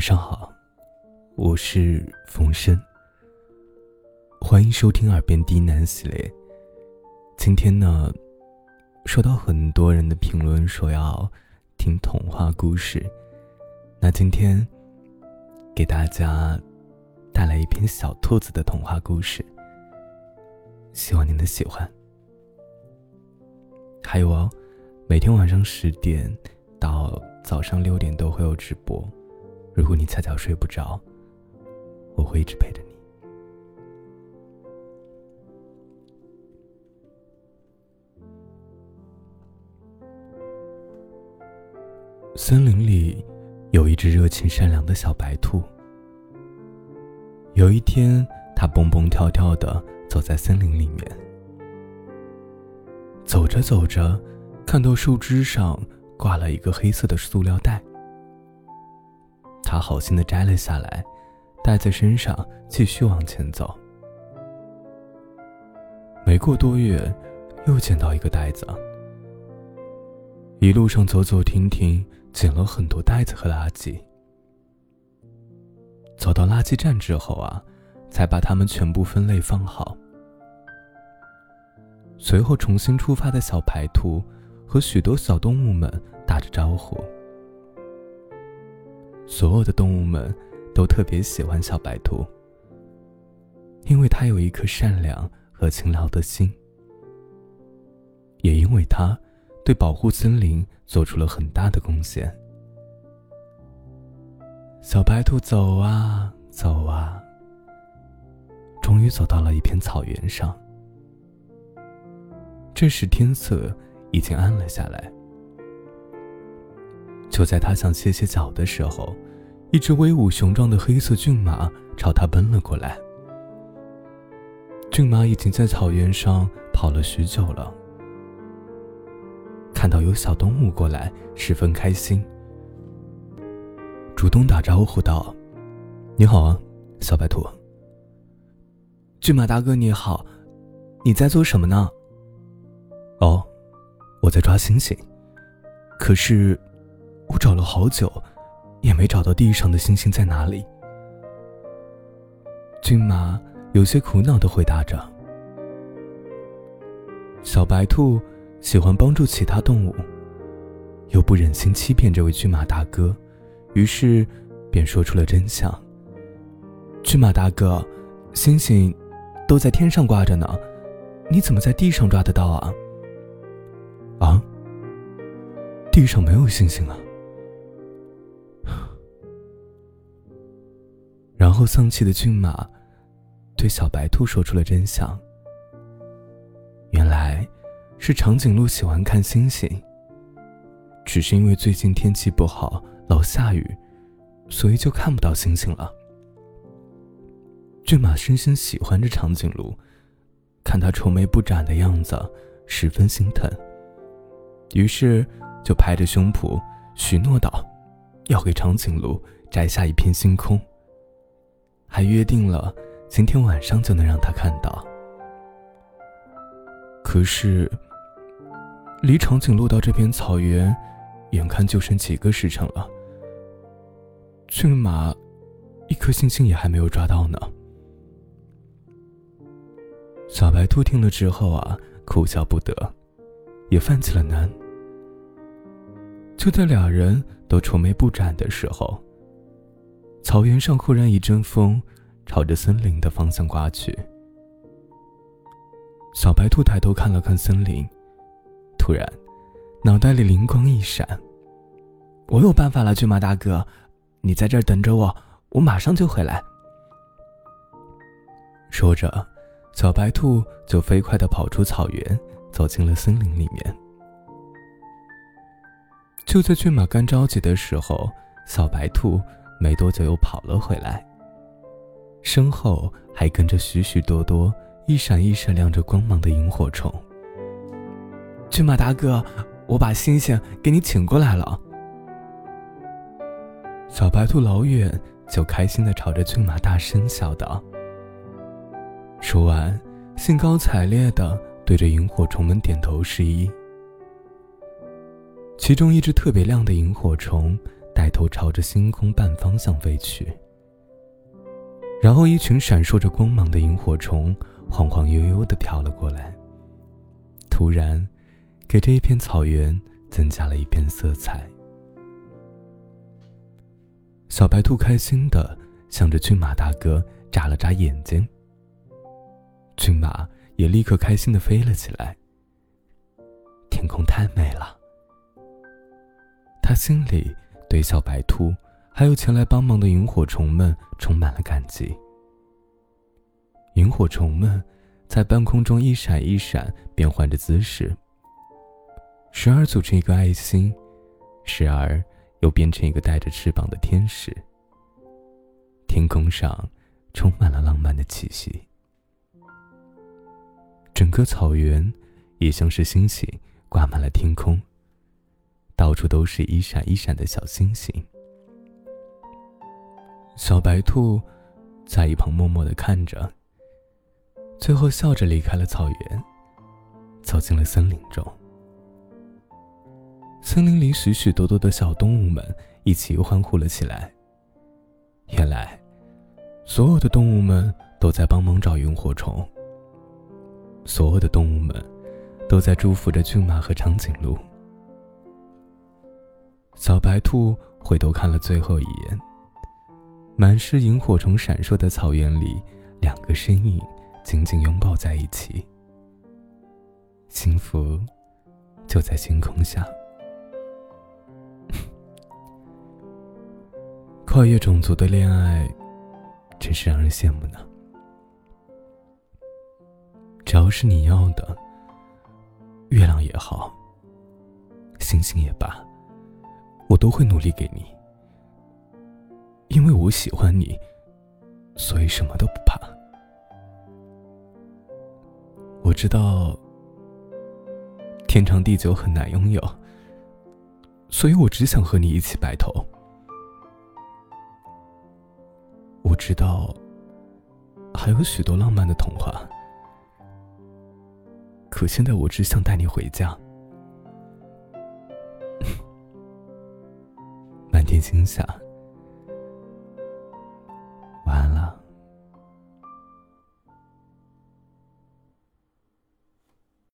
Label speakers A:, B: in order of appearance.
A: 晚上好，我是冯生。欢迎收听《耳边低喃》系列。今天呢，收到很多人的评论说要听童话故事，那今天给大家带来一篇小兔子的童话故事，希望您的喜欢。还有哦，每天晚上十点到早上六点都会有直播。如果你恰巧睡不着，我会一直陪着你。森林里有一只热情善良的小白兔。有一天，它蹦蹦跳跳的走在森林里面，走着走着，看到树枝上挂了一个黑色的塑料袋。他好心的摘了下来，带在身上，继续往前走。没过多月，又捡到一个袋子。一路上走走停停，捡了很多袋子和垃圾。走到垃圾站之后啊，才把它们全部分类放好。随后重新出发的小白兔，和许多小动物们打着招呼。所有的动物们都特别喜欢小白兔，因为它有一颗善良和勤劳的心，也因为它对保护森林做出了很大的贡献。小白兔走啊走啊，终于走到了一片草原上。这时天色已经暗了下来。就在他想歇歇脚的时候，一只威武雄壮的黑色骏马朝他奔了过来。骏马已经在草原上跑了许久了，看到有小动物过来，十分开心，主动打招呼道：“你好啊，小白兔。”骏马大哥你好，你在做什么呢？哦，我在抓星星，可是。我找了好久，也没找到地上的星星在哪里。骏马有些苦恼的回答着。小白兔喜欢帮助其他动物，又不忍心欺骗这位骏马大哥，于是便说出了真相。骏马大哥，星星都在天上挂着呢，你怎么在地上抓得到啊？啊？地上没有星星啊？然后，丧气的骏马对小白兔说出了真相。原来，是长颈鹿喜欢看星星。只是因为最近天气不好，老下雨，所以就看不到星星了。骏马深深喜欢着长颈鹿，看它愁眉不展的样子，十分心疼。于是，就拍着胸脯许诺道：“要给长颈鹿摘下一片星空。”还约定了今天晚上就能让他看到。可是，离长颈鹿到这片草原，眼看就剩几个时辰了。骏马一颗星星也还没有抓到呢。小白兔听了之后啊，哭笑不得，也犯起了难。就在俩人都愁眉不展的时候。草原上忽然一阵风，朝着森林的方向刮去。小白兔抬头看了看森林，突然，脑袋里灵光一闪：“我有办法了，骏马大哥，你在这儿等着我，我马上就回来。”说着，小白兔就飞快的跑出草原，走进了森林里面。就在骏马干着急的时候，小白兔。没多久又跑了回来，身后还跟着许许多多一闪一闪亮着光芒的萤火虫。骏马大哥，我把星星给你请过来了。小白兔老远就开心的朝着骏马大声笑道。说完，兴高采烈的对着萤火虫们点头示意。其中一只特别亮的萤火虫。带头朝着星空半方向飞去。然后，一群闪烁着光芒的萤火虫晃晃悠悠地飘了过来，突然，给这一片草原增加了一片色彩。小白兔开心地向着骏马大哥眨了眨眼睛。骏马也立刻开心地飞了起来。天空太美了，他心里对小白兔还有前来帮忙的萤火虫们充满了感激。萤火虫们在半空中一闪一闪，变换着姿势，时而组成一个爱心，时而……又变成一个带着翅膀的天使。天空上充满了浪漫的气息，整个草原也像是星星挂满了天空，到处都是一闪一闪的小星星。小白兔在一旁默默的看着，最后笑着离开了草原，走进了森林中。森林里许许多多的小动物们一起欢呼了起来。原来，所有的动物们都在帮忙找萤火虫。所有的动物们都在祝福着骏马和长颈鹿。小白兔回头看了最后一眼，满是萤火虫闪烁的草原里，两个身影紧紧拥抱在一起，幸福就在星空下。跨越种族的恋爱，真是让人羡慕呢。只要是你要的，月亮也好，星星也罢，我都会努力给你。因为我喜欢你，所以什么都不怕。我知道天长地久很难拥有，所以我只想和你一起白头。我知道，还有许多浪漫的童话，可现在我只想带你回家。心想。